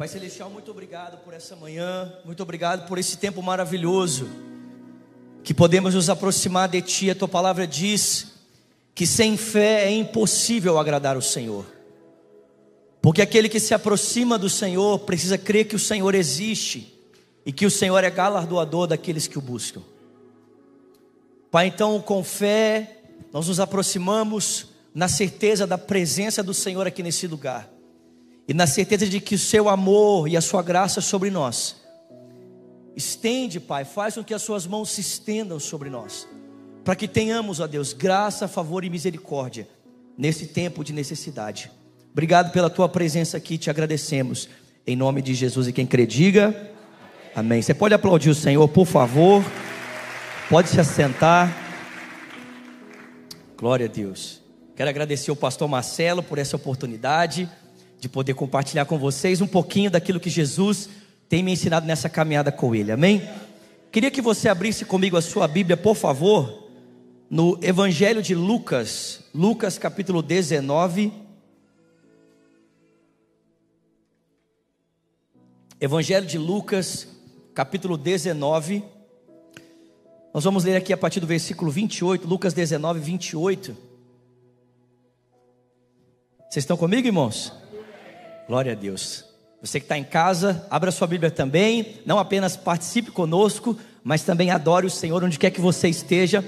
Pai Celestial, muito obrigado por essa manhã, muito obrigado por esse tempo maravilhoso, que podemos nos aproximar de Ti. A Tua palavra diz que sem fé é impossível agradar o Senhor, porque aquele que se aproxima do Senhor precisa crer que o Senhor existe e que o Senhor é galardoador daqueles que o buscam. Pai, então com fé, nós nos aproximamos na certeza da presença do Senhor aqui nesse lugar e na certeza de que o seu amor e a sua graça sobre nós. Estende, Pai, faz com que as suas mãos se estendam sobre nós, para que tenhamos, ó Deus, graça, favor e misericórdia nesse tempo de necessidade. Obrigado pela tua presença aqui, te agradecemos. Em nome de Jesus e quem crê, diga amém. Você pode aplaudir o Senhor, por favor. Pode se assentar. Glória a Deus. Quero agradecer ao pastor Marcelo por essa oportunidade de poder compartilhar com vocês um pouquinho daquilo que Jesus tem me ensinado nessa caminhada com Ele, amém? Queria que você abrisse comigo a sua Bíblia, por favor, no Evangelho de Lucas, Lucas capítulo 19. Evangelho de Lucas, capítulo 19. Nós vamos ler aqui a partir do versículo 28, Lucas 19, 28. Vocês estão comigo, irmãos? Glória a Deus. Você que está em casa, abra sua Bíblia também. Não apenas participe conosco, mas também adore o Senhor onde quer que você esteja.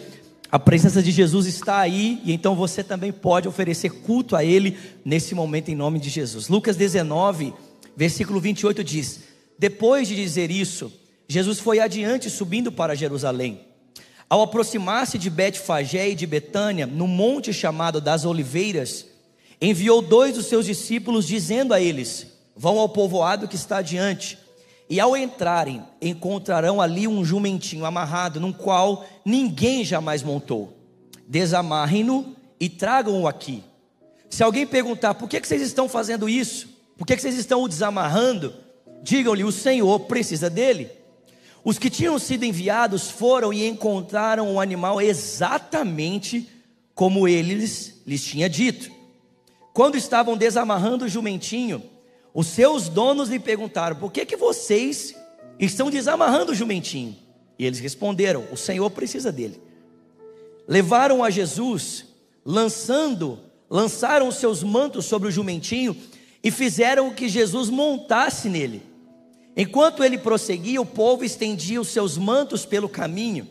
A presença de Jesus está aí e então você também pode oferecer culto a Ele nesse momento em nome de Jesus. Lucas 19, versículo 28 diz: Depois de dizer isso, Jesus foi adiante subindo para Jerusalém. Ao aproximar-se de Betfagé e de Betânia, no monte chamado das Oliveiras, enviou dois dos seus discípulos, dizendo a eles: Vão ao povoado que está adiante. E ao entrarem, encontrarão ali um jumentinho amarrado, num qual ninguém jamais montou. Desamarrem-no e tragam-o aqui. Se alguém perguntar por que, vocês estão fazendo isso, por que, que vocês estão o desamarrando, digam-lhe: o Senhor precisa dele. Os que tinham sido enviados foram e encontraram o animal exatamente como eles lhes tinha dito. Quando estavam desamarrando o jumentinho, os seus donos lhe perguntaram: Por que, que vocês estão desamarrando o jumentinho? E eles responderam: O Senhor precisa dele. Levaram a Jesus, lançando, lançaram os seus mantos sobre o jumentinho e fizeram que Jesus montasse nele. Enquanto ele prosseguia, o povo estendia os seus mantos pelo caminho.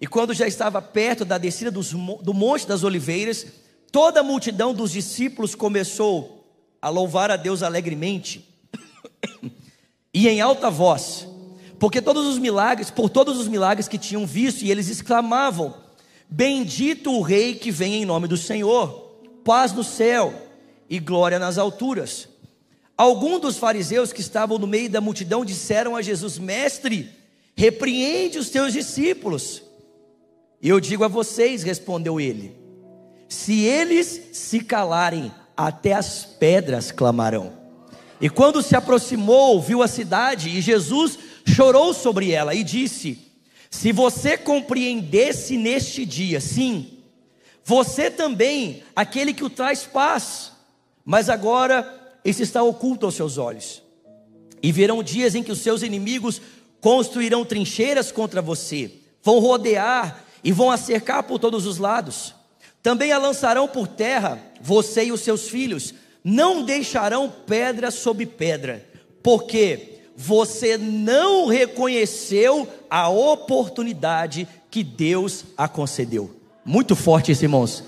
E quando já estava perto da descida dos, do Monte das Oliveiras, Toda a multidão dos discípulos começou a louvar a Deus alegremente e em alta voz, porque todos os milagres, por todos os milagres que tinham visto, e eles exclamavam: Bendito o Rei que vem em nome do Senhor, paz no céu e glória nas alturas. Alguns dos fariseus que estavam no meio da multidão disseram a Jesus: Mestre, repreende os teus discípulos. Eu digo a vocês, respondeu ele se eles se calarem, até as pedras clamarão. E quando se aproximou, viu a cidade, e Jesus chorou sobre ela e disse: Se você compreendesse neste dia, sim, você também, aquele que o traz paz, mas agora isso está oculto aos seus olhos. E virão dias em que os seus inimigos construirão trincheiras contra você, vão rodear e vão acercar por todos os lados. Também a lançarão por terra, você e os seus filhos, não deixarão pedra sobre pedra, porque você não reconheceu a oportunidade que Deus a concedeu. Muito forte isso, irmãos.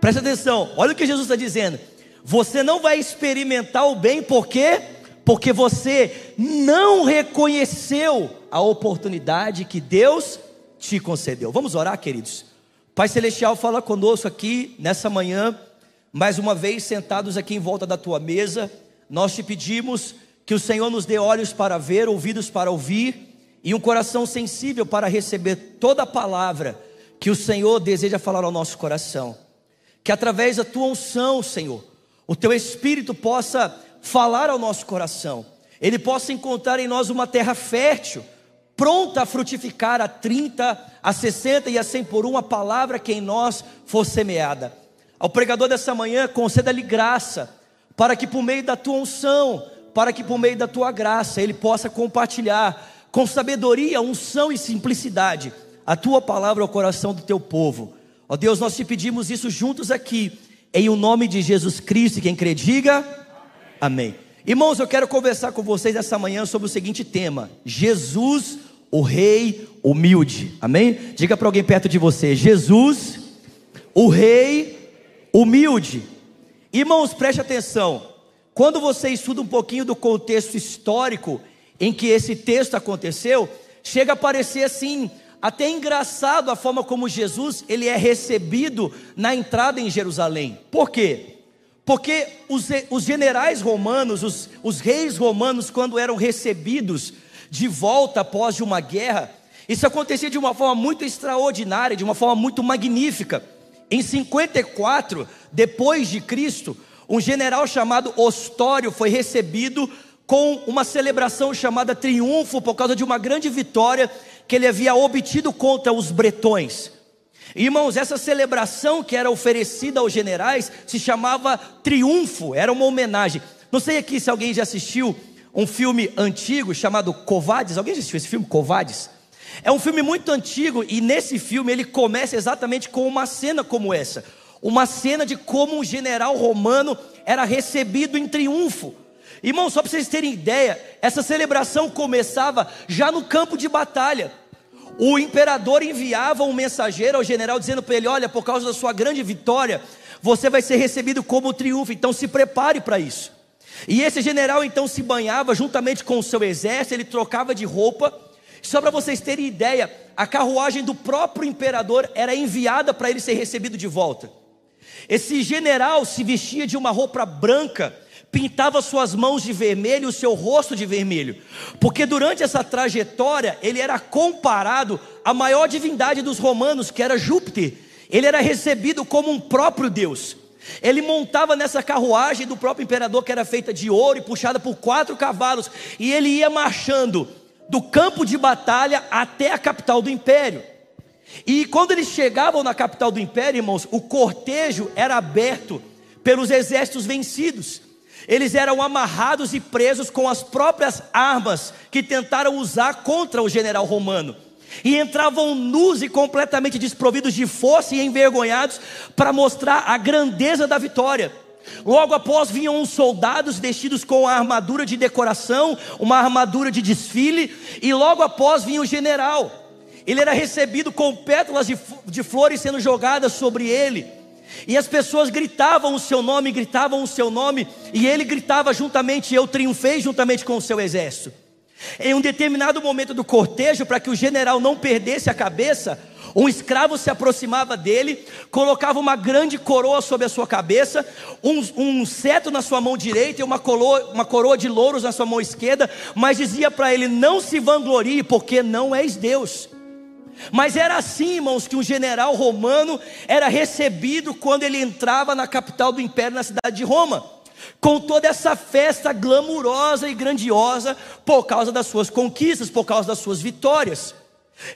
Presta atenção, olha o que Jesus está dizendo. Você não vai experimentar o bem, por quê? Porque você não reconheceu a oportunidade que Deus te concedeu. Vamos orar, queridos. Pai Celestial, fala conosco aqui nessa manhã, mais uma vez sentados aqui em volta da tua mesa. Nós te pedimos que o Senhor nos dê olhos para ver, ouvidos para ouvir e um coração sensível para receber toda a palavra que o Senhor deseja falar ao nosso coração. Que através da tua unção, Senhor, o teu espírito possa falar ao nosso coração, ele possa encontrar em nós uma terra fértil pronta a frutificar a 30, a 60 e a 100 por uma palavra que em nós for semeada. Ao pregador dessa manhã, conceda-lhe graça, para que por meio da tua unção para que por meio da tua graça ele possa compartilhar com sabedoria, unção e simplicidade a tua palavra ao coração do teu povo. Ó Deus, nós te pedimos isso juntos aqui, em o nome de Jesus Cristo, quem crê, diga amém. amém. Irmãos, eu quero conversar com vocês essa manhã sobre o seguinte tema: Jesus, o Rei humilde. Amém? Diga para alguém perto de você: Jesus, o Rei humilde. Irmãos, preste atenção. Quando você estuda um pouquinho do contexto histórico em que esse texto aconteceu, chega a parecer assim, até engraçado a forma como Jesus ele é recebido na entrada em Jerusalém. Por quê? Porque os, os generais romanos, os, os reis romanos, quando eram recebidos de volta após uma guerra, isso acontecia de uma forma muito extraordinária, de uma forma muito magnífica. Em 54 depois de Cristo, um general chamado Ostório foi recebido com uma celebração chamada triunfo por causa de uma grande vitória que ele havia obtido contra os bretões. Irmãos, essa celebração que era oferecida aos generais se chamava triunfo, era uma homenagem. Não sei aqui se alguém já assistiu um filme antigo chamado Covades. Alguém assistiu esse filme, Covades? É um filme muito antigo e nesse filme ele começa exatamente com uma cena como essa uma cena de como um general romano era recebido em triunfo. Irmão, só para vocês terem ideia, essa celebração começava já no campo de batalha. O imperador enviava um mensageiro ao general dizendo para ele: Olha, por causa da sua grande vitória, você vai ser recebido como triunfo, então se prepare para isso. E esse general então se banhava juntamente com o seu exército, ele trocava de roupa. Só para vocês terem ideia, a carruagem do próprio imperador era enviada para ele ser recebido de volta. Esse general se vestia de uma roupa branca, pintava suas mãos de vermelho e o seu rosto de vermelho, porque durante essa trajetória ele era comparado à maior divindade dos romanos, que era Júpiter. Ele era recebido como um próprio Deus. Ele montava nessa carruagem do próprio imperador, que era feita de ouro e puxada por quatro cavalos, e ele ia marchando do campo de batalha até a capital do império. E quando eles chegavam na capital do império, irmãos, o cortejo era aberto pelos exércitos vencidos. Eles eram amarrados e presos com as próprias armas que tentaram usar contra o general romano. E entravam nus e completamente desprovidos de força e envergonhados para mostrar a grandeza da vitória. Logo após vinham os soldados vestidos com a armadura de decoração, uma armadura de desfile, e logo após vinha o general ele era recebido com pétalas de, de flores sendo jogadas sobre ele. E as pessoas gritavam o seu nome, gritavam o seu nome, e ele gritava juntamente: Eu triunfei juntamente com o seu exército. Em um determinado momento do cortejo, para que o general não perdesse a cabeça, um escravo se aproximava dele, colocava uma grande coroa sobre a sua cabeça, um, um cetro na sua mão direita e uma coroa, uma coroa de louros na sua mão esquerda, mas dizia para ele: Não se vanglorie, porque não és Deus. Mas era assim, irmãos, que um general romano era recebido quando ele entrava na capital do império, na cidade de Roma, com toda essa festa glamurosa e grandiosa por causa das suas conquistas, por causa das suas vitórias.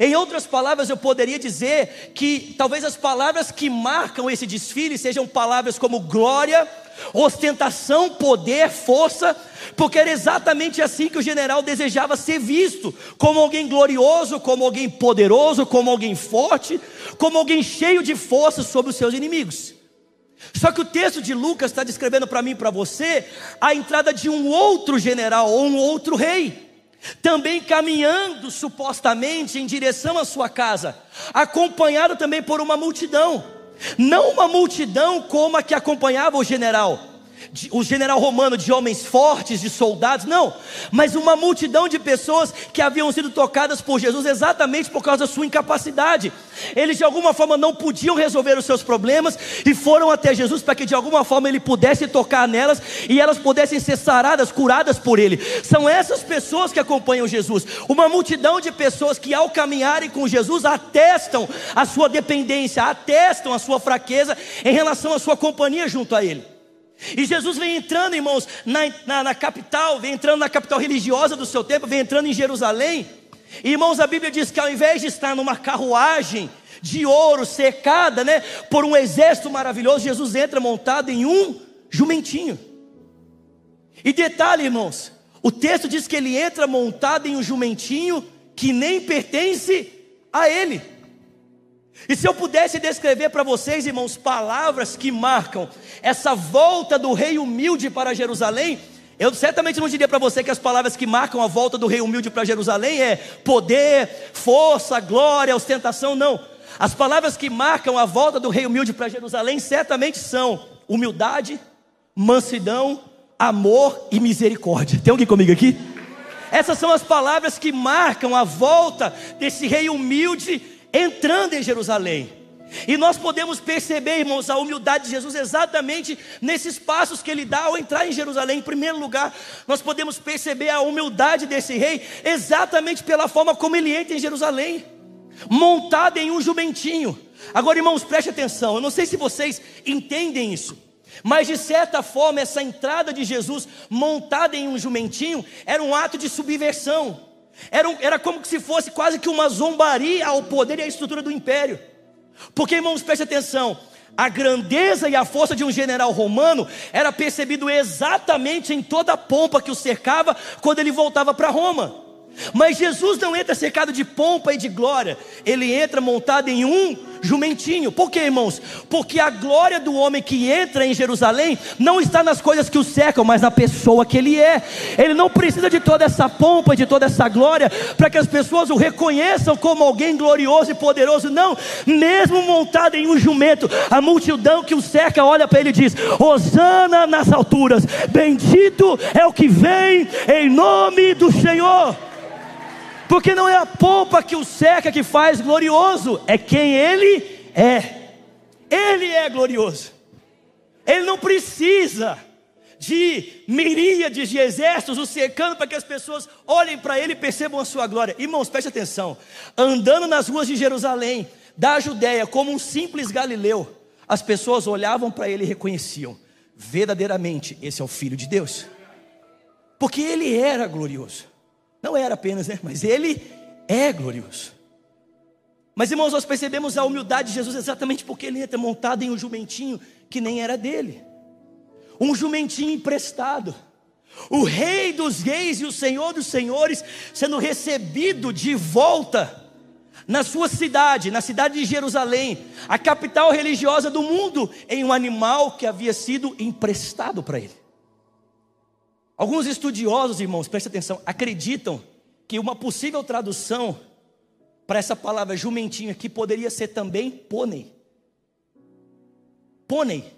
Em outras palavras, eu poderia dizer que talvez as palavras que marcam esse desfile sejam palavras como glória, ostentação, poder, força, porque era exatamente assim que o general desejava ser visto, como alguém glorioso, como alguém poderoso, como alguém forte, como alguém cheio de força sobre os seus inimigos. Só que o texto de Lucas está descrevendo para mim e para você a entrada de um outro general ou um outro rei também caminhando supostamente em direção à sua casa, acompanhado também por uma multidão, não uma multidão como a que acompanhava o general, o general romano de homens fortes, de soldados, não, mas uma multidão de pessoas que haviam sido tocadas por Jesus exatamente por causa da sua incapacidade. Eles de alguma forma não podiam resolver os seus problemas e foram até Jesus para que de alguma forma ele pudesse tocar nelas e elas pudessem ser saradas, curadas por ele. São essas pessoas que acompanham Jesus. Uma multidão de pessoas que ao caminharem com Jesus atestam a sua dependência, atestam a sua fraqueza em relação à sua companhia junto a ele. E Jesus vem entrando, irmãos, na, na, na, capital, vem entrando na capital religiosa do seu tempo, vem entrando em Jerusalém. E, irmãos, a Bíblia diz que ao invés de estar numa carruagem de ouro cercada, né, por um exército maravilhoso, Jesus entra montado em um jumentinho. E detalhe, irmãos, O texto diz que ele entra montado em um jumentinho que nem pertence a ele. E se eu pudesse descrever para vocês, irmãos, palavras que marcam essa volta do rei humilde para Jerusalém, eu certamente não diria para você que as palavras que marcam a volta do rei humilde para Jerusalém é poder, força, glória, ostentação, não. As palavras que marcam a volta do rei humilde para Jerusalém certamente são humildade, mansidão, amor e misericórdia. Tem alguém comigo aqui? Essas são as palavras que marcam a volta desse rei humilde entrando em Jerusalém. E nós podemos perceber, irmãos, a humildade de Jesus exatamente nesses passos que ele dá ao entrar em Jerusalém. Em primeiro lugar, nós podemos perceber a humildade desse rei exatamente pela forma como ele entra em Jerusalém, montado em um jumentinho. Agora, irmãos, preste atenção. Eu não sei se vocês entendem isso. Mas de certa forma, essa entrada de Jesus montada em um jumentinho era um ato de subversão. Era, era como se fosse quase que uma zombaria ao poder e à estrutura do império. Porque, irmãos, preste atenção: a grandeza e a força de um general romano era percebido exatamente em toda a pompa que o cercava quando ele voltava para Roma. Mas Jesus não entra cercado de pompa e de glória, ele entra montado em um jumentinho. Por quê, irmãos? Porque a glória do homem que entra em Jerusalém não está nas coisas que o cercam, mas na pessoa que ele é. Ele não precisa de toda essa pompa e de toda essa glória para que as pessoas o reconheçam como alguém glorioso e poderoso. Não, mesmo montado em um jumento, a multidão que o cerca olha para ele e diz: Hosana nas alturas, bendito é o que vem em nome do Senhor. Porque não é a pompa que o cerca que faz glorioso, é quem ele é. Ele é glorioso. Ele não precisa de miríades de exércitos o cercando para que as pessoas olhem para ele e percebam a sua glória. Irmãos, preste atenção. Andando nas ruas de Jerusalém, da Judéia, como um simples galileu, as pessoas olhavam para ele e reconheciam: verdadeiramente, esse é o Filho de Deus. Porque ele era glorioso. Não era apenas, né? Mas ele é glorioso. Mas irmãos, nós percebemos a humildade de Jesus exatamente porque ele entra montado em um jumentinho que nem era dele. Um jumentinho emprestado. O rei dos reis e o senhor dos senhores sendo recebido de volta na sua cidade, na cidade de Jerusalém, a capital religiosa do mundo, em um animal que havia sido emprestado para ele. Alguns estudiosos, irmãos, preste atenção, acreditam que uma possível tradução para essa palavra jumentinho aqui poderia ser também pônei. Pônei.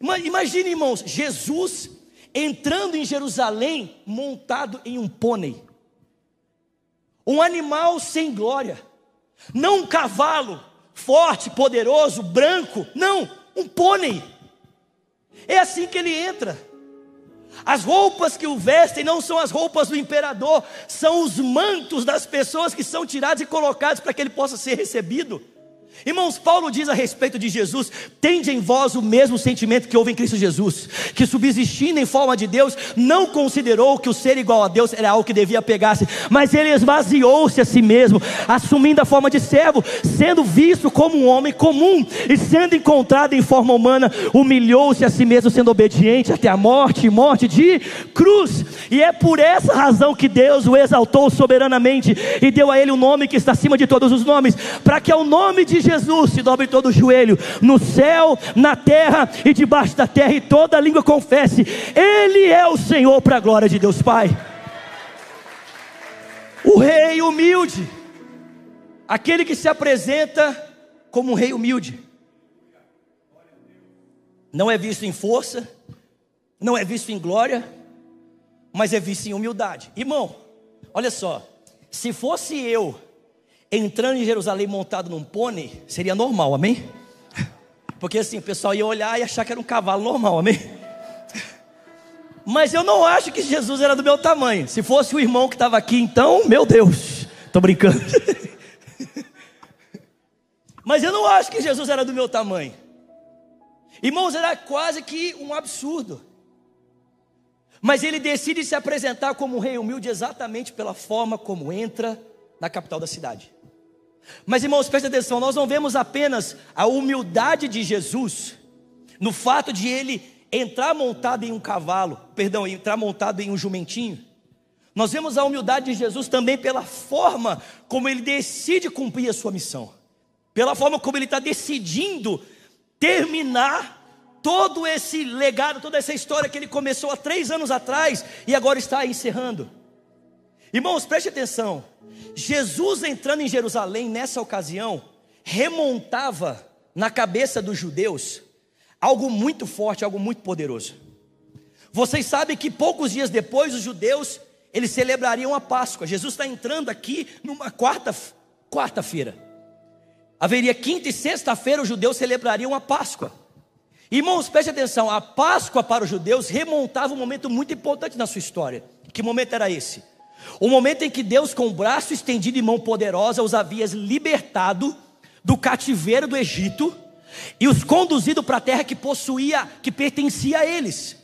Imagine, irmãos, Jesus entrando em Jerusalém montado em um pônei. Um animal sem glória. Não um cavalo forte, poderoso, branco. Não, um pônei. É assim que ele entra. As roupas que o vestem não são as roupas do imperador, são os mantos das pessoas que são tirados e colocados para que ele possa ser recebido. Irmãos, Paulo diz a respeito de Jesus: tende em vós o mesmo sentimento que houve em Cristo Jesus, que subsistindo em forma de Deus, não considerou que o ser igual a Deus era algo que devia pegar-se, mas ele esvaziou-se a si mesmo, assumindo a forma de servo, sendo visto como um homem comum e sendo encontrado em forma humana, humilhou-se a si mesmo, sendo obediente até a morte morte de cruz. E é por essa razão que Deus o exaltou soberanamente e deu a ele o um nome que está acima de todos os nomes, para que ao nome de Jesus se dobre todo o joelho, no céu, na terra e debaixo da terra, e toda língua confesse: Ele é o Senhor para a glória de Deus Pai. O rei humilde, aquele que se apresenta como um rei humilde, não é visto em força, não é visto em glória, mas é visto em humildade. Irmão, olha só, se fosse eu entrando em Jerusalém montado num pônei, seria normal, amém? Porque assim, o pessoal ia olhar e achar que era um cavalo normal, amém? Mas eu não acho que Jesus era do meu tamanho. Se fosse o irmão que estava aqui, então, meu Deus, estou brincando. Mas eu não acho que Jesus era do meu tamanho. Irmãos, era quase que um absurdo. Mas ele decide se apresentar como um rei humilde exatamente pela forma como entra na capital da cidade. Mas irmãos, preste atenção, nós não vemos apenas a humildade de Jesus no fato de ele entrar montado em um cavalo, perdão, entrar montado em um jumentinho. Nós vemos a humildade de Jesus também pela forma como ele decide cumprir a sua missão, pela forma como ele está decidindo terminar todo esse legado, toda essa história que ele começou há três anos atrás e agora está encerrando. Irmãos, preste atenção. Jesus entrando em Jerusalém nessa ocasião remontava na cabeça dos judeus algo muito forte, algo muito poderoso. Vocês sabem que poucos dias depois os judeus eles celebrariam a Páscoa. Jesus está entrando aqui numa quarta quarta-feira. Haveria quinta e sexta-feira os judeus celebrariam a Páscoa. Irmãos, preste atenção, a Páscoa para os judeus remontava um momento muito importante na sua história. Que momento era esse? O momento em que Deus, com o braço estendido e mão poderosa, os havia libertado do cativeiro do Egito e os conduzido para a terra que possuía, que pertencia a eles.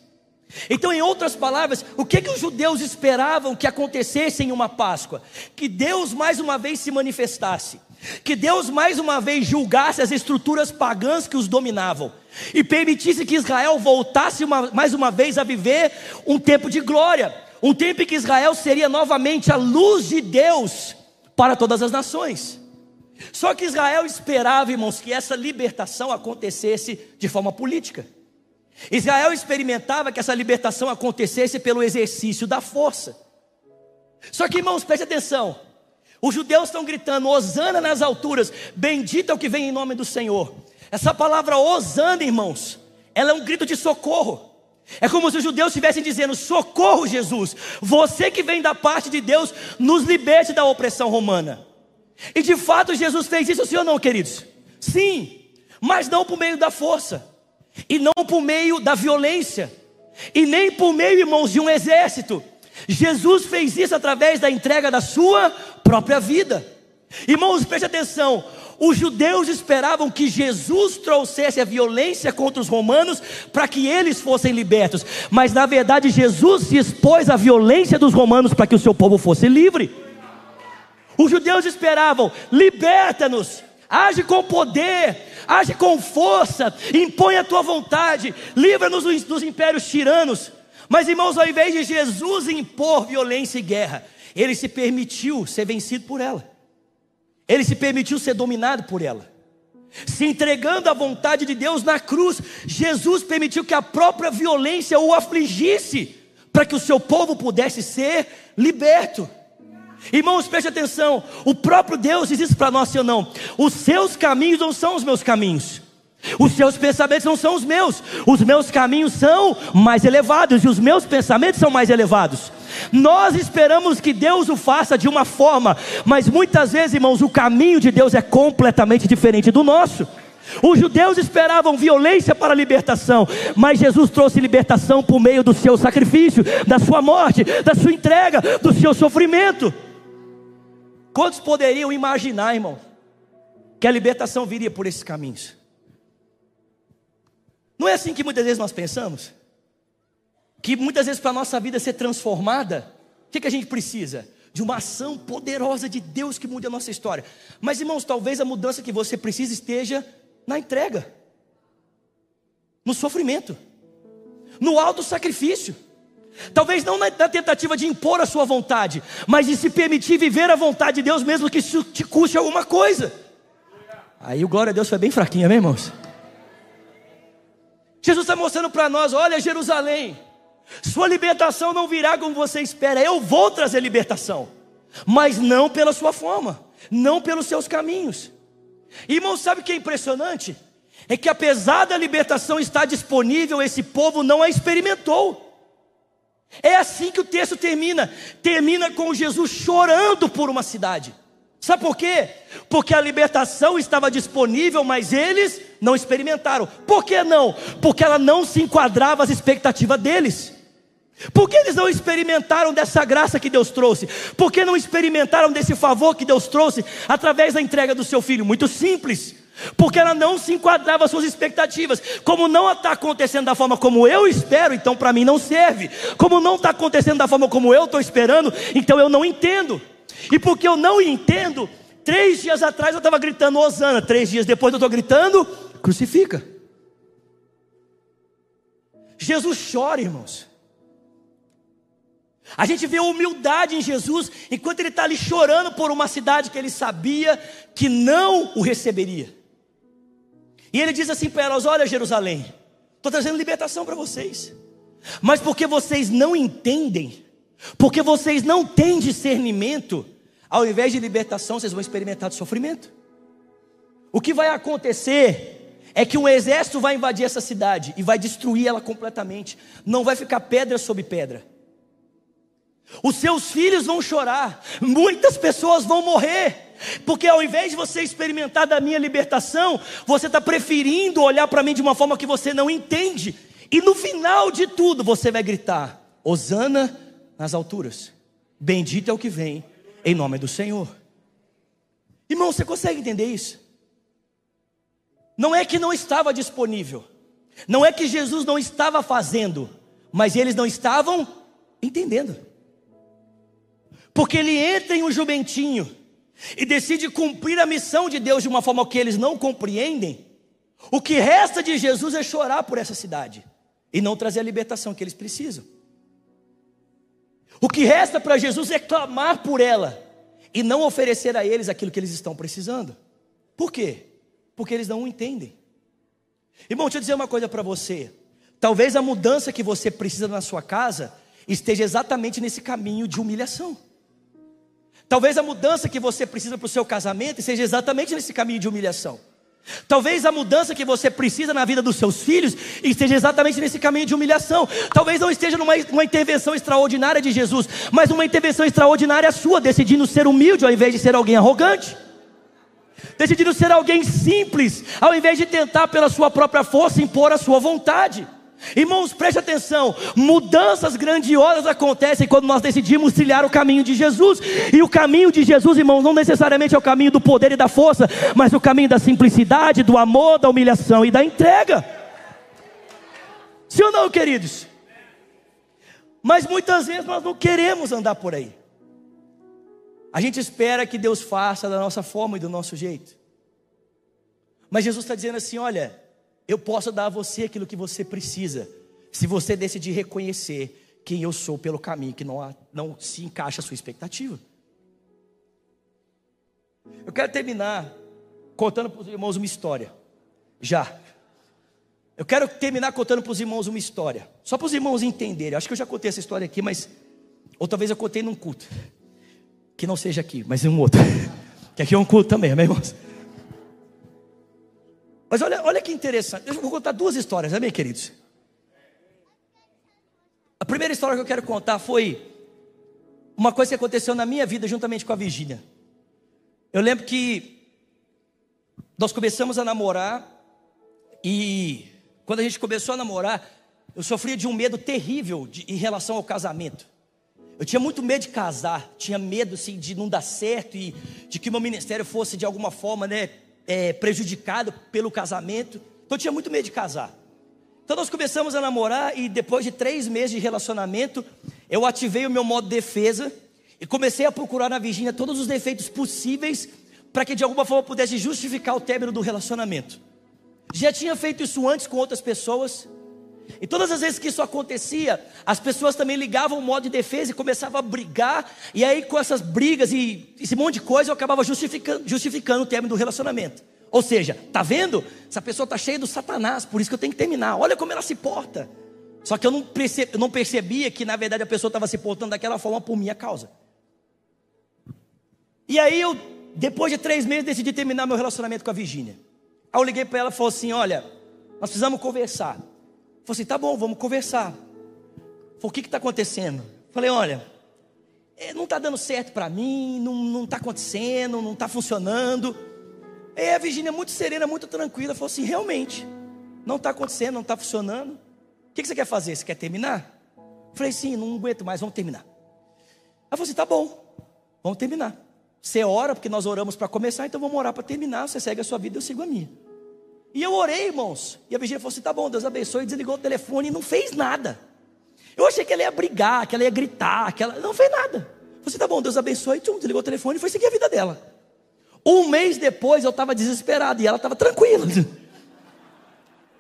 Então, em outras palavras, o que, que os judeus esperavam que acontecesse em uma Páscoa? Que Deus mais uma vez se manifestasse, que Deus mais uma vez julgasse as estruturas pagãs que os dominavam e permitisse que Israel voltasse uma, mais uma vez a viver um tempo de glória, um tempo em que Israel seria novamente a luz de Deus para todas as nações. Só que Israel esperava, irmãos, que essa libertação acontecesse de forma política. Israel experimentava que essa libertação acontecesse pelo exercício da força. Só que, irmãos, preste atenção. Os judeus estão gritando: Hosana nas alturas, bendito é o que vem em nome do Senhor. Essa palavra Hosana, irmãos, ela é um grito de socorro. É como se os judeus estivessem dizendo: Socorro, Jesus, você que vem da parte de Deus, nos liberte da opressão romana. E de fato Jesus fez isso, sim ou não, queridos? Sim, mas não por meio da força, e não por meio da violência, e nem por meio, irmãos, de um exército. Jesus fez isso através da entrega da sua própria vida. Irmãos, preste atenção: os judeus esperavam que Jesus trouxesse a violência contra os romanos para que eles fossem libertos, mas na verdade Jesus se expôs à violência dos romanos para que o seu povo fosse livre. Os judeus esperavam: liberta-nos, age com poder, age com força, impõe a tua vontade, livra-nos dos impérios tiranos. Mas irmãos, ao invés de Jesus impor violência e guerra, ele se permitiu ser vencido por ela. Ele se permitiu ser dominado por ela. Se entregando à vontade de Deus na cruz, Jesus permitiu que a própria violência o afligisse, para que o seu povo pudesse ser liberto. Irmãos, preste atenção: o próprio Deus diz isso para nós, ou não? Os seus caminhos não são os meus caminhos. Os seus pensamentos não são os meus, os meus caminhos são mais elevados e os meus pensamentos são mais elevados. Nós esperamos que Deus o faça de uma forma, mas muitas vezes, irmãos, o caminho de Deus é completamente diferente do nosso. Os judeus esperavam violência para a libertação, mas Jesus trouxe libertação por meio do seu sacrifício, da sua morte, da sua entrega, do seu sofrimento. Quantos poderiam imaginar, irmão, que a libertação viria por esses caminhos? Não é assim que muitas vezes nós pensamos? Que muitas vezes para a nossa vida ser transformada, o que, que a gente precisa? De uma ação poderosa de Deus que mude a nossa história. Mas irmãos, talvez a mudança que você precisa esteja na entrega, no sofrimento, no alto sacrifício. Talvez não na, tentativa de impor a sua vontade, mas de se permitir viver a vontade de Deus, mesmo que isso te custe alguma coisa. Aí o glória a Deus foi bem fraquinho, amém, irmãos? Jesus está mostrando para nós: olha, Jerusalém, sua libertação não virá como você espera, eu vou trazer libertação, mas não pela sua forma, não pelos seus caminhos. Irmão, sabe o que é impressionante? É que apesar da libertação estar disponível, esse povo não a experimentou. É assim que o texto termina. Termina com Jesus chorando por uma cidade. Sabe por quê? Porque a libertação estava disponível, mas eles não experimentaram. Por que não? Porque ela não se enquadrava às expectativas deles. Por que eles não experimentaram dessa graça que Deus trouxe? Por que não experimentaram desse favor que Deus trouxe através da entrega do seu filho? Muito simples. Porque ela não se enquadrava às suas expectativas. Como não está acontecendo da forma como eu espero, então para mim não serve. Como não está acontecendo da forma como eu estou esperando, então eu não entendo. E porque eu não entendo, três dias atrás eu estava gritando Osana, três dias depois eu estou gritando, crucifica. Jesus chora, irmãos. A gente vê humildade em Jesus enquanto ele está ali chorando por uma cidade que ele sabia que não o receberia. E ele diz assim para elas: Olha, Jerusalém, estou trazendo libertação para vocês, mas porque vocês não entendem, porque vocês não têm discernimento, ao invés de libertação, vocês vão experimentar de sofrimento. O que vai acontecer é que um exército vai invadir essa cidade e vai destruir ela completamente. Não vai ficar pedra sobre pedra. Os seus filhos vão chorar, muitas pessoas vão morrer, porque ao invés de você experimentar da minha libertação, você está preferindo olhar para mim de uma forma que você não entende, e no final de tudo você vai gritar: Hosana nas alturas, bendito é o que vem, em nome do Senhor. Irmão, você consegue entender isso? Não é que não estava disponível, não é que Jesus não estava fazendo, mas eles não estavam entendendo. Porque ele entra em um jumentinho e decide cumprir a missão de Deus de uma forma que eles não compreendem. O que resta de Jesus é chorar por essa cidade e não trazer a libertação que eles precisam. O que resta para Jesus é clamar por ela e não oferecer a eles aquilo que eles estão precisando. Por quê? porque eles não entendem. Irmão, deixa eu dizer uma coisa para você. Talvez a mudança que você precisa na sua casa esteja exatamente nesse caminho de humilhação. Talvez a mudança que você precisa para o seu casamento esteja exatamente nesse caminho de humilhação. Talvez a mudança que você precisa na vida dos seus filhos esteja exatamente nesse caminho de humilhação. Talvez não esteja numa uma intervenção extraordinária de Jesus, mas uma intervenção extraordinária sua, decidindo ser humilde ao invés de ser alguém arrogante decidindo ser alguém simples, ao invés de tentar pela sua própria força impor a sua vontade. Irmãos, preste atenção: mudanças grandiosas acontecem quando nós decidimos trilhar o caminho de Jesus. E o caminho de Jesus, irmãos, não necessariamente é o caminho do poder e da força, mas o caminho da simplicidade, do amor, da humilhação e da entrega. Sim ou não, queridos? Mas muitas vezes nós não queremos andar por aí. A gente espera que Deus faça da nossa forma e do nosso jeito. Mas Jesus está dizendo assim: olha, eu posso dar a você aquilo que você precisa, se você decidir reconhecer quem eu sou pelo caminho que não, não se encaixa a sua expectativa. Eu quero terminar contando para os irmãos uma história. Já. Eu quero terminar contando para os irmãos uma história. Só para os irmãos entenderem. Acho que eu já contei essa história aqui, mas. Ou talvez eu contei num culto que não seja aqui, mas em um outro. que aqui é um culto também, amém, irmãos? Mas olha, olha que interessante. Eu vou contar duas histórias, amém, queridos? A primeira história que eu quero contar foi uma coisa que aconteceu na minha vida juntamente com a Virgínia. Eu lembro que nós começamos a namorar e quando a gente começou a namorar, eu sofria de um medo terrível de, em relação ao casamento. Eu tinha muito medo de casar, tinha medo assim, de não dar certo e de que meu ministério fosse de alguma forma né, é, prejudicado pelo casamento. Então eu tinha muito medo de casar. Então nós começamos a namorar e depois de três meses de relacionamento, eu ativei o meu modo de defesa e comecei a procurar na Virgínia todos os defeitos possíveis para que de alguma forma pudesse justificar o término do relacionamento. Já tinha feito isso antes com outras pessoas, e todas as vezes que isso acontecia, as pessoas também ligavam o modo de defesa e começavam a brigar. E aí, com essas brigas e esse monte de coisa, eu acabava justificando, justificando o término do relacionamento. Ou seja, tá vendo? Essa pessoa está cheia do Satanás, por isso que eu tenho que terminar. Olha como ela se porta. Só que eu não, percebia, eu não percebia que, na verdade, a pessoa estava se portando daquela forma por minha causa. E aí, eu, depois de três meses, decidi terminar meu relacionamento com a Virgínia. Aí eu liguei para ela e falei assim: Olha, nós precisamos conversar. Falei assim: tá bom, vamos conversar. Falei, o que está acontecendo? Falei: olha, é, não está dando certo para mim, não está acontecendo, não está funcionando. E a Virgínia, muito serena, muito tranquila, falou assim: realmente, não está acontecendo, não está funcionando. O que, que você quer fazer? Você quer terminar? Falei: sim, não aguento mais, vamos terminar. Ela falou assim: tá bom, vamos terminar. Você ora, porque nós oramos para começar, então vamos orar para terminar. Você segue a sua vida, eu sigo a minha. E eu orei, irmãos. E a Virgínia falou assim: tá bom, Deus abençoe. E desligou o telefone e não fez nada. Eu achei que ela ia brigar, que ela ia gritar, que ela não fez nada. Falei assim: tá bom, Deus abençoe. Tchum, desligou o telefone e foi seguir a vida dela. Um mês depois eu estava desesperado e ela estava tranquila.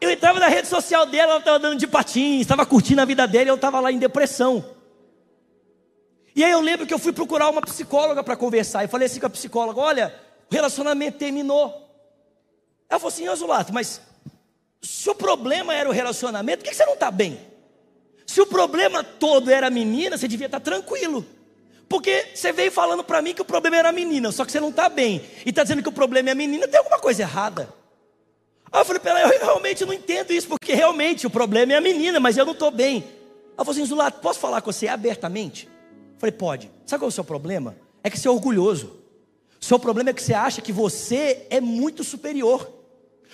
Eu entrava na rede social dela, ela estava dando de patins, estava curtindo a vida dele, eu estava lá em depressão. E aí eu lembro que eu fui procurar uma psicóloga para conversar. E falei assim com a psicóloga: olha, o relacionamento terminou. Ela falou assim, Osulato, mas se o problema era o relacionamento, por que você não está bem? Se o problema todo era a menina, você devia estar tá tranquilo. Porque você veio falando para mim que o problema era a menina, só que você não está bem. E está dizendo que o problema é a menina, tem alguma coisa errada. Aí eu falei para ela, eu realmente não entendo isso, porque realmente o problema é a menina, mas eu não estou bem. Ela falou assim, Zulato, posso falar com você abertamente? Eu falei, pode. Sabe qual é o seu problema? É que você é orgulhoso. O seu problema é que você acha que você é muito superior.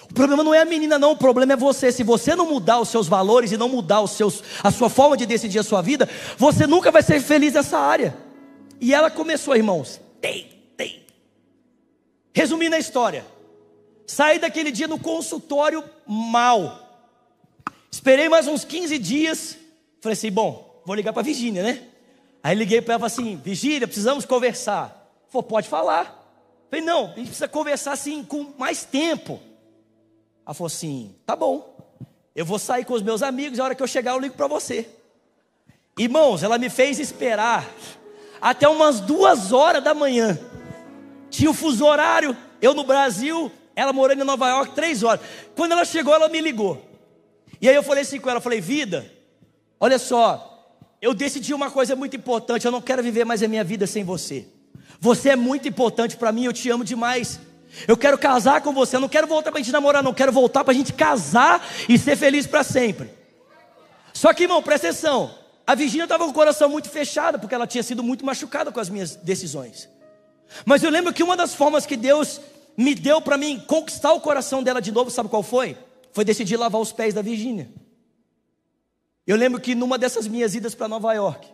O problema não é a menina, não, o problema é você. Se você não mudar os seus valores e não mudar os seus, a sua forma de decidir a sua vida, você nunca vai ser feliz nessa área. E ela começou, irmãos. Tem, tem. Resumindo a história. Saí daquele dia no consultório mal. Esperei mais uns 15 dias. Falei assim: bom, vou ligar para a Virgínia, né? Aí liguei para ela assim: Virgínia, precisamos conversar. Falei, pode falar. Falei, não, a gente precisa conversar assim com mais tempo. Ela falou assim: tá bom, eu vou sair com os meus amigos, a hora que eu chegar eu ligo para você. Irmãos, ela me fez esperar até umas duas horas da manhã. Tinha o fuso horário, eu no Brasil, ela morando em Nova York, três horas. Quando ela chegou, ela me ligou. E aí eu falei assim com ela, falei, vida, olha só, eu decidi uma coisa muito importante, eu não quero viver mais a minha vida sem você. Você é muito importante para mim, eu te amo demais. Eu quero casar com você, eu não quero voltar para a gente namorar, não, eu quero voltar para a gente casar e ser feliz para sempre. Só que, irmão, presta atenção. A Virgínia estava com o coração muito fechado, porque ela tinha sido muito machucada com as minhas decisões. Mas eu lembro que uma das formas que Deus me deu para mim conquistar o coração dela de novo, sabe qual foi? Foi decidir lavar os pés da Virgínia. Eu lembro que numa dessas minhas idas para Nova York,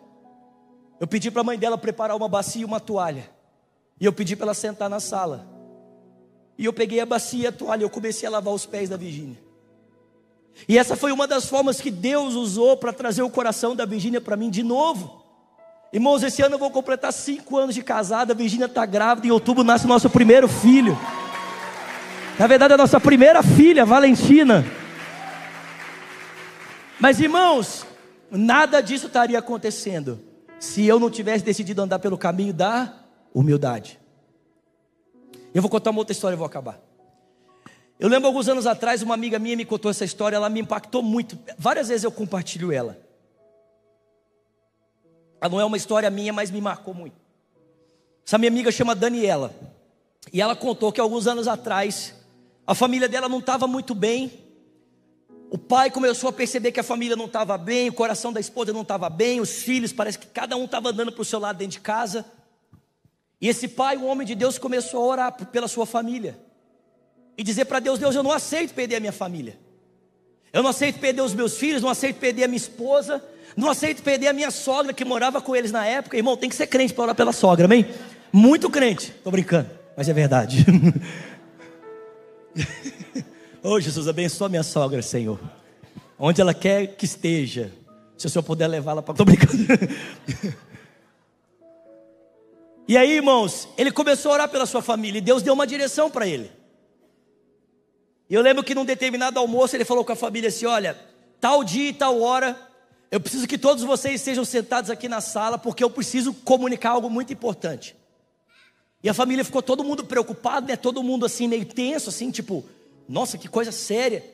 eu pedi para a mãe dela preparar uma bacia e uma toalha. E eu pedi para ela sentar na sala. E eu peguei a bacia e a toalha, eu comecei a lavar os pés da Virgínia. E essa foi uma das formas que Deus usou para trazer o coração da Virgínia para mim de novo. Irmãos, esse ano eu vou completar cinco anos de casada. A Virgínia está grávida. Em outubro nasce o nosso primeiro filho. Na verdade, a nossa primeira filha, Valentina. Mas, irmãos, nada disso estaria acontecendo se eu não tivesse decidido andar pelo caminho da humildade. Eu vou contar uma outra história e vou acabar. Eu lembro alguns anos atrás, uma amiga minha me contou essa história, ela me impactou muito. Várias vezes eu compartilho ela. Ela não é uma história minha, mas me marcou muito. Essa minha amiga chama Daniela. E ela contou que alguns anos atrás, a família dela não estava muito bem. O pai começou a perceber que a família não estava bem, o coração da esposa não estava bem, os filhos, parece que cada um estava andando para o seu lado dentro de casa. E esse pai, o homem de Deus, começou a orar pela sua família. E dizer para Deus: Deus, eu não aceito perder a minha família. Eu não aceito perder os meus filhos, não aceito perder a minha esposa, não aceito perder a minha sogra que morava com eles na época. Irmão, tem que ser crente para orar pela sogra, amém? Muito crente. Estou brincando, mas é verdade. oh, Jesus, abençoa minha sogra, Senhor. Onde ela quer que esteja. Se o Senhor puder levá-la para. Estou brincando. E aí, irmãos, ele começou a orar pela sua família e Deus deu uma direção para ele. E eu lembro que num determinado almoço ele falou com a família assim: Olha, tal dia e tal hora, eu preciso que todos vocês estejam sentados aqui na sala, porque eu preciso comunicar algo muito importante. E a família ficou todo mundo preocupado, né? Todo mundo assim, meio tenso, assim, tipo, nossa, que coisa séria.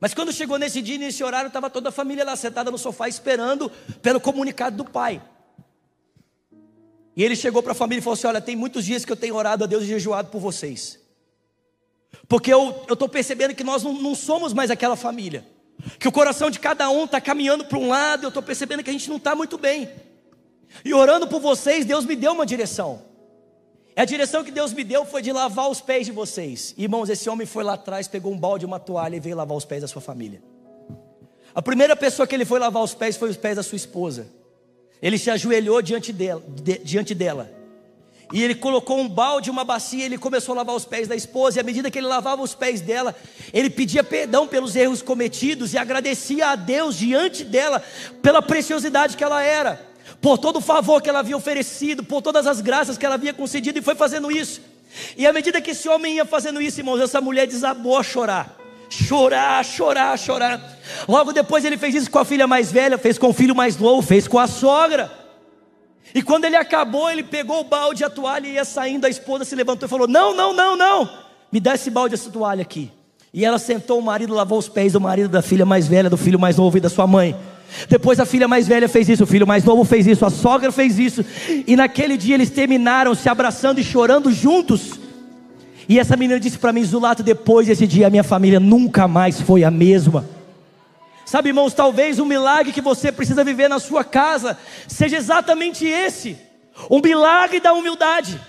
Mas quando chegou nesse dia, nesse horário, estava toda a família lá sentada no sofá esperando pelo comunicado do pai. E ele chegou para a família e falou assim: Olha, tem muitos dias que eu tenho orado a Deus e jejuado por vocês. Porque eu estou percebendo que nós não, não, somos mais aquela família. Que o coração de cada um está caminhando para um lado, eu estou percebendo que a gente não está muito bem. E orando por vocês, Deus me deu uma direção. E a direção que Deus me deu foi de lavar os pés de vocês. Irmãos, esse homem foi lá atrás, pegou um balde, uma toalha e veio lavar os pés da sua família. A primeira pessoa que ele foi lavar os pés foi os pés da sua esposa. Ele se ajoelhou diante dela, de, diante dela. E ele colocou um balde, uma bacia, ele começou a lavar os pés da esposa. E à medida que ele lavava os pés dela, ele pedia perdão pelos erros cometidos e agradecia a Deus diante dela pela preciosidade que ela era, por todo o favor que ela havia oferecido, por todas as graças que ela havia concedido, e foi fazendo isso. E à medida que esse homem ia fazendo isso, irmãos, essa mulher desabou a chorar chorar, chorar, chorar. Logo depois ele fez isso com a filha mais velha, fez com o filho mais novo, fez com a sogra. E quando ele acabou, ele pegou o balde a toalha e ia saindo, a esposa se levantou e falou: Não, não, não, não, me dá esse balde, essa toalha aqui. E ela sentou o marido, lavou os pés do marido, da filha mais velha, do filho mais novo e da sua mãe. Depois a filha mais velha fez isso, o filho mais novo fez isso, a sogra fez isso. E naquele dia eles terminaram se abraçando e chorando juntos. E essa menina disse para mim, Zulato, depois desse dia a minha família nunca mais foi a mesma. Sabe, irmãos, talvez o milagre que você precisa viver na sua casa seja exatamente esse: o milagre da humildade.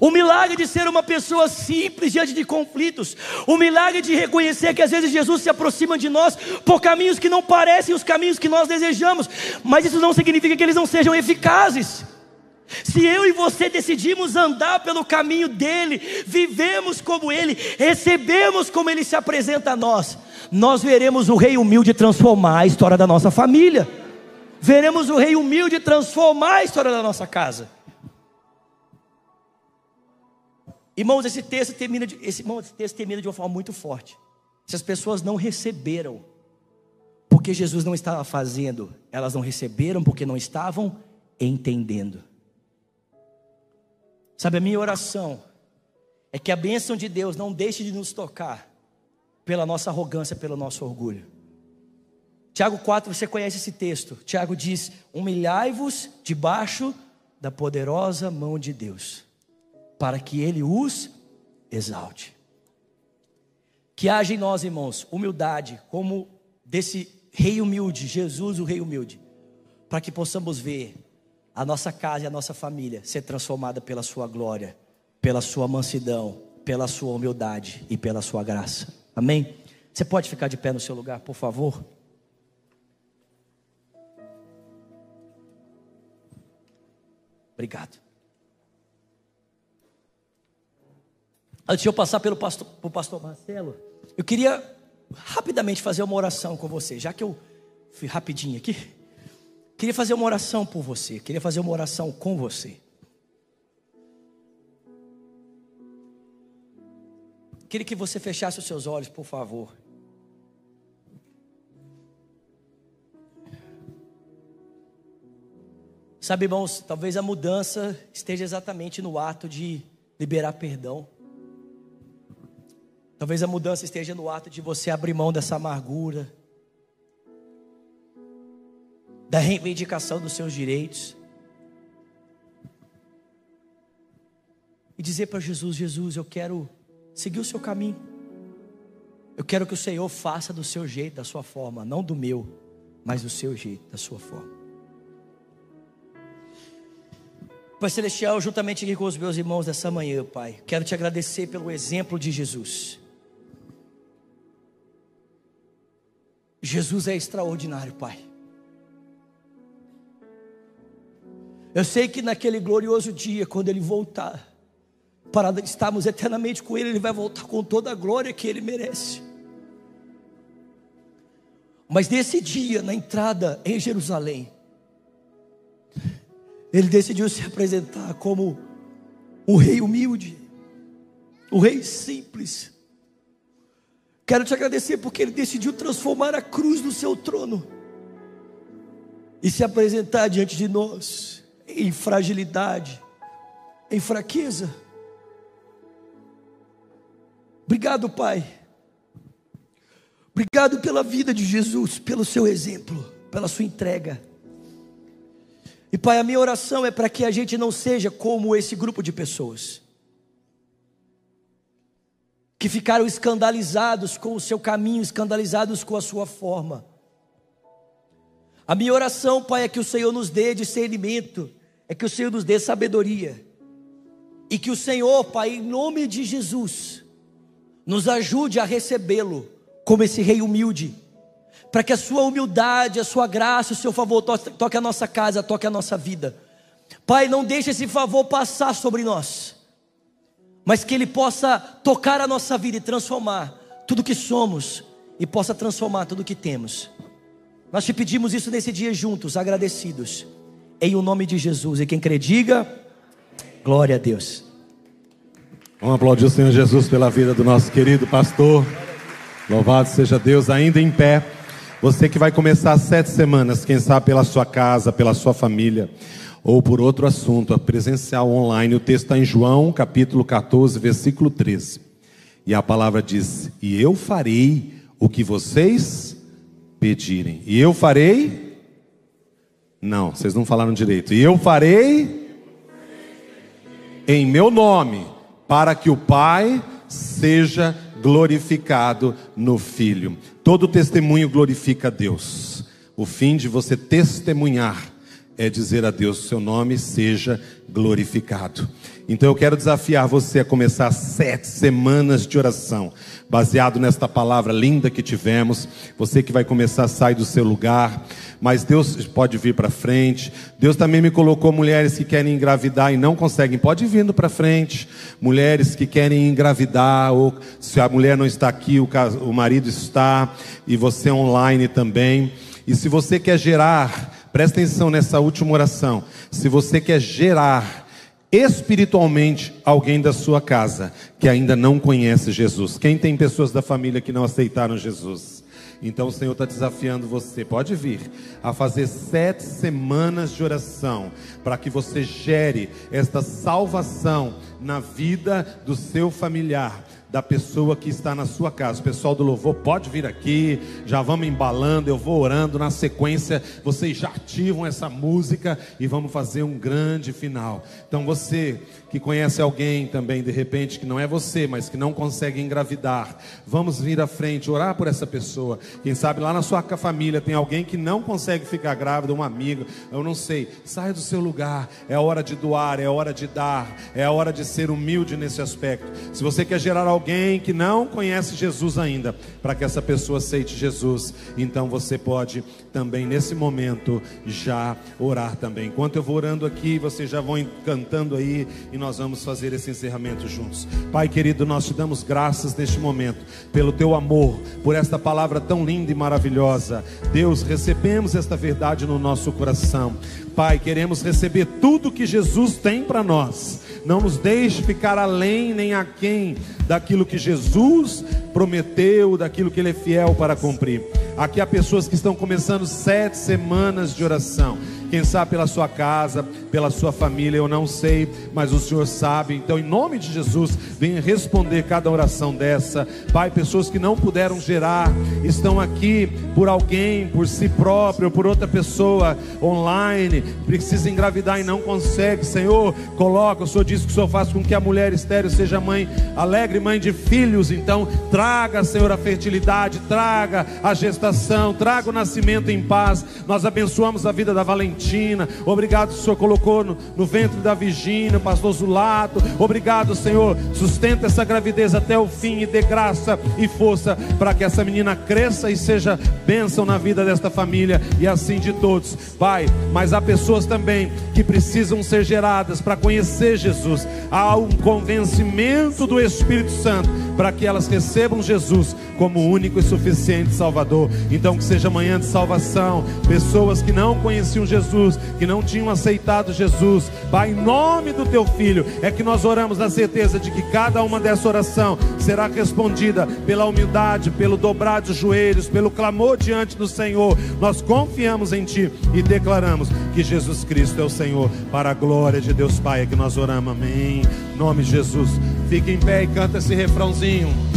O milagre de ser uma pessoa simples diante de conflitos. O milagre de reconhecer que às vezes Jesus se aproxima de nós por caminhos que não parecem os caminhos que nós desejamos, mas isso não significa que eles não sejam eficazes. Se eu e você decidimos andar pelo caminho dele, vivemos como ele, recebemos como ele se apresenta a nós, nós veremos o rei humilde transformar a história da nossa família. Veremos o rei humilde transformar a história da nossa casa. Irmãos, esse texto termina de, esse, irmão, esse texto termina de uma forma muito forte. Se as pessoas não receberam, porque Jesus não estava fazendo, elas não receberam porque não estavam entendendo. Sabe, a minha oração é que a bênção de Deus não deixe de nos tocar pela nossa arrogância, pelo nosso orgulho. Tiago 4, você conhece esse texto. Tiago diz: Humilhai-vos debaixo da poderosa mão de Deus para que Ele os exalte. Que haja em nós, irmãos, humildade, como desse rei humilde, Jesus, o rei humilde, para que possamos ver a nossa casa e a nossa família ser transformada pela Sua glória, pela Sua mansidão, pela Sua humildade e pela Sua graça. Amém? Você pode ficar de pé no seu lugar, por favor? Obrigado. Antes de eu passar pelo pastor, pro pastor Marcelo, eu queria rapidamente fazer uma oração com você, já que eu fui rapidinho aqui. Queria fazer uma oração por você, queria fazer uma oração com você. Queria que você fechasse os seus olhos, por favor. Sabe, irmãos, talvez a mudança esteja exatamente no ato de liberar perdão. Talvez a mudança esteja no ato de você abrir mão dessa amargura, da reivindicação dos seus direitos. E dizer para Jesus: Jesus, eu quero seguir o seu caminho. Eu quero que o Senhor faça do seu jeito, da sua forma, não do meu, mas do seu jeito, da sua forma. Pai Celestial, juntamente aqui com os meus irmãos dessa manhã, Pai, quero te agradecer pelo exemplo de Jesus. Jesus é extraordinário, Pai. Eu sei que naquele glorioso dia, quando Ele voltar, para estarmos eternamente com Ele, Ele vai voltar com toda a glória que Ele merece. Mas nesse dia, na entrada em Jerusalém, Ele decidiu se apresentar como um rei humilde, um rei simples, Quero te agradecer porque Ele decidiu transformar a cruz no seu trono e se apresentar diante de nós em fragilidade, em fraqueza. Obrigado, Pai. Obrigado pela vida de Jesus, pelo seu exemplo, pela sua entrega. E Pai, a minha oração é para que a gente não seja como esse grupo de pessoas que ficaram escandalizados com o seu caminho, escandalizados com a sua forma. A minha oração, Pai, é que o Senhor nos dê discernimento, é que o Senhor nos dê sabedoria, e que o Senhor, Pai, em nome de Jesus, nos ajude a recebê-lo como esse rei humilde, para que a sua humildade, a sua graça, o seu favor toque a nossa casa, toque a nossa vida. Pai, não deixe esse favor passar sobre nós mas que Ele possa tocar a nossa vida e transformar tudo que somos e possa transformar tudo que temos. Nós te pedimos isso nesse dia juntos, agradecidos, em o nome de Jesus. E quem crê, diga: glória a Deus. Vamos aplaudir o Senhor Jesus pela vida do nosso querido pastor. Louvado seja Deus, ainda em pé. Você que vai começar sete semanas, quem sabe pela sua casa, pela sua família, ou por outro assunto, a presencial online. O texto está em João, capítulo 14, versículo 13. E a palavra diz: E eu farei o que vocês pedirem. E eu farei. Não, vocês não falaram direito. E eu farei em meu nome, para que o Pai seja glorificado no Filho. Todo testemunho glorifica a Deus. O fim de você testemunhar é dizer a Deus: seu nome seja glorificado. Então eu quero desafiar você a começar sete semanas de oração, baseado nesta palavra linda que tivemos. Você que vai começar a sair do seu lugar, mas Deus pode vir para frente. Deus também me colocou mulheres que querem engravidar e não conseguem, pode ir vindo para frente. Mulheres que querem engravidar, ou se a mulher não está aqui, o, caso, o marido está, e você online também. E se você quer gerar, presta atenção nessa última oração. Se você quer gerar espiritualmente alguém da sua casa que ainda não conhece Jesus. Quem tem pessoas da família que não aceitaram Jesus? Então o Senhor está desafiando você, pode vir, a fazer sete semanas de oração, para que você gere esta salvação na vida do seu familiar da pessoa que está na sua casa. O pessoal do louvor pode vir aqui, já vamos embalando, eu vou orando. Na sequência, vocês já ativam essa música e vamos fazer um grande final. Então, você que conhece alguém também, de repente, que não é você, mas que não consegue engravidar, vamos vir à frente, orar por essa pessoa. Quem sabe lá na sua família tem alguém que não consegue ficar grávida, um amigo, eu não sei. Saia do seu lugar, é hora de doar, é hora de dar, é hora de ser humilde nesse aspecto. Se você quer gerar alguém que não conhece Jesus ainda, para que essa pessoa aceite Jesus, então você pode também nesse momento já orar também. Enquanto eu vou orando aqui, vocês já vão cantando aí e nós vamos fazer esse encerramento juntos. Pai querido, nós te damos graças neste momento, pelo teu amor, por esta palavra tão linda e maravilhosa. Deus, recebemos esta verdade no nosso coração. Pai, queremos receber tudo que Jesus tem para nós. Não nos deixe ficar além nem aquém daquilo que Jesus prometeu, daquilo que Ele é fiel para cumprir. Aqui há pessoas que estão começando sete semanas de oração quem sabe pela sua casa, pela sua família, eu não sei, mas o Senhor sabe. Então, em nome de Jesus, venha responder cada oração dessa. Pai, pessoas que não puderam gerar, estão aqui por alguém, por si próprio, por outra pessoa online, precisa engravidar e não consegue. Senhor, coloca, o Senhor diz que o Senhor faz com que a mulher estéreo seja mãe, alegre mãe de filhos. Então, traga, Senhor, a fertilidade, traga a gestação, traga o nascimento em paz. Nós abençoamos a vida da Valentina Obrigado, que o Senhor colocou no, no ventre da Virgínia, pastor Zulato. Obrigado, Senhor. Sustenta essa gravidez até o fim e dê graça e força para que essa menina cresça e seja bênção na vida desta família e assim de todos. Pai, mas há pessoas também que precisam ser geradas para conhecer Jesus. Há um convencimento do Espírito Santo para que elas recebam Jesus como único e suficiente Salvador. Então, que seja manhã de salvação. Pessoas que não conheciam Jesus, que não tinham aceitado Jesus, Pai, em nome do Teu Filho, é que nós oramos na certeza de que cada uma dessa oração será respondida pela humildade, pelo dobrar de joelhos, pelo clamor diante do Senhor. Nós confiamos em Ti e declaramos que Jesus Cristo é o Senhor, para a glória de Deus Pai, é que nós oramos. Amém. Em nome de Jesus. Fique em pé e canta esse refrãozinho.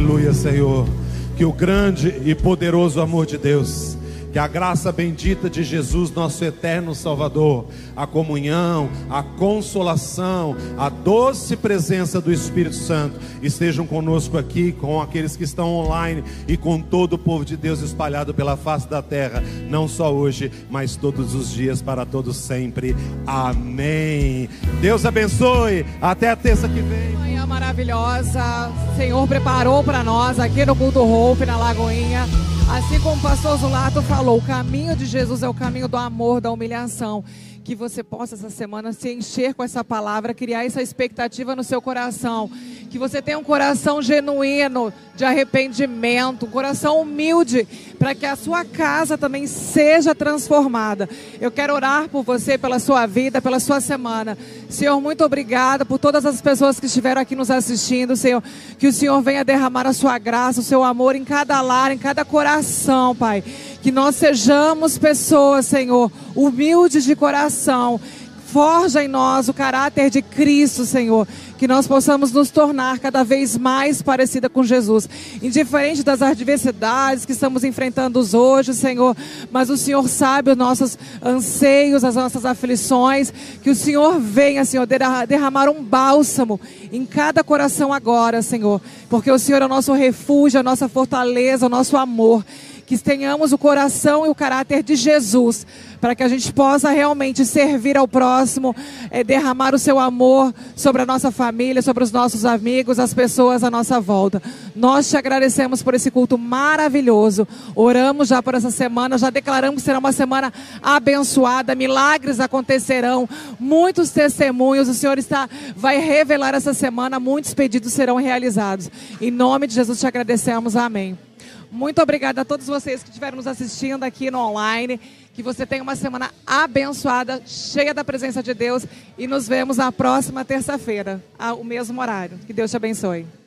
Aleluia, Senhor. Que o grande e poderoso amor de Deus, que a graça bendita de Jesus, nosso eterno Salvador, a comunhão, a consolação, a doce presença do Espírito Santo estejam conosco aqui, com aqueles que estão online e com todo o povo de Deus espalhado pela face da terra, não só hoje, mas todos os dias, para todos sempre. Amém. Deus abençoe. Até a terça que vem. Maravilhosa. O Senhor preparou para nós aqui no Culto Hope, na Lagoinha. Assim como o pastor Zulato falou, o caminho de Jesus é o caminho do amor, da humilhação que você possa essa semana se encher com essa palavra, criar essa expectativa no seu coração, que você tenha um coração genuíno de arrependimento, um coração humilde, para que a sua casa também seja transformada. Eu quero orar por você, pela sua vida, pela sua semana. Senhor, muito obrigada por todas as pessoas que estiveram aqui nos assistindo, Senhor. Que o Senhor venha derramar a sua graça, o seu amor em cada lar, em cada coração, Pai. Que nós sejamos pessoas, Senhor, humildes de coração. Forja em nós o caráter de Cristo, Senhor. Que nós possamos nos tornar cada vez mais parecida com Jesus. Indiferente das adversidades que estamos enfrentando hoje, Senhor. Mas o Senhor sabe os nossos anseios, as nossas aflições. Que o Senhor venha, Senhor, derramar um bálsamo em cada coração agora, Senhor. Porque o Senhor é o nosso refúgio, a nossa fortaleza, o nosso amor que tenhamos o coração e o caráter de Jesus, para que a gente possa realmente servir ao próximo, é, derramar o seu amor sobre a nossa família, sobre os nossos amigos, as pessoas à nossa volta. Nós te agradecemos por esse culto maravilhoso. Oramos já por essa semana, já declaramos que será uma semana abençoada, milagres acontecerão, muitos testemunhos. O Senhor está vai revelar essa semana, muitos pedidos serão realizados. Em nome de Jesus te agradecemos. Amém. Muito obrigada a todos vocês que estiveram nos assistindo aqui no online. Que você tenha uma semana abençoada, cheia da presença de Deus. E nos vemos na próxima terça-feira, ao mesmo horário. Que Deus te abençoe.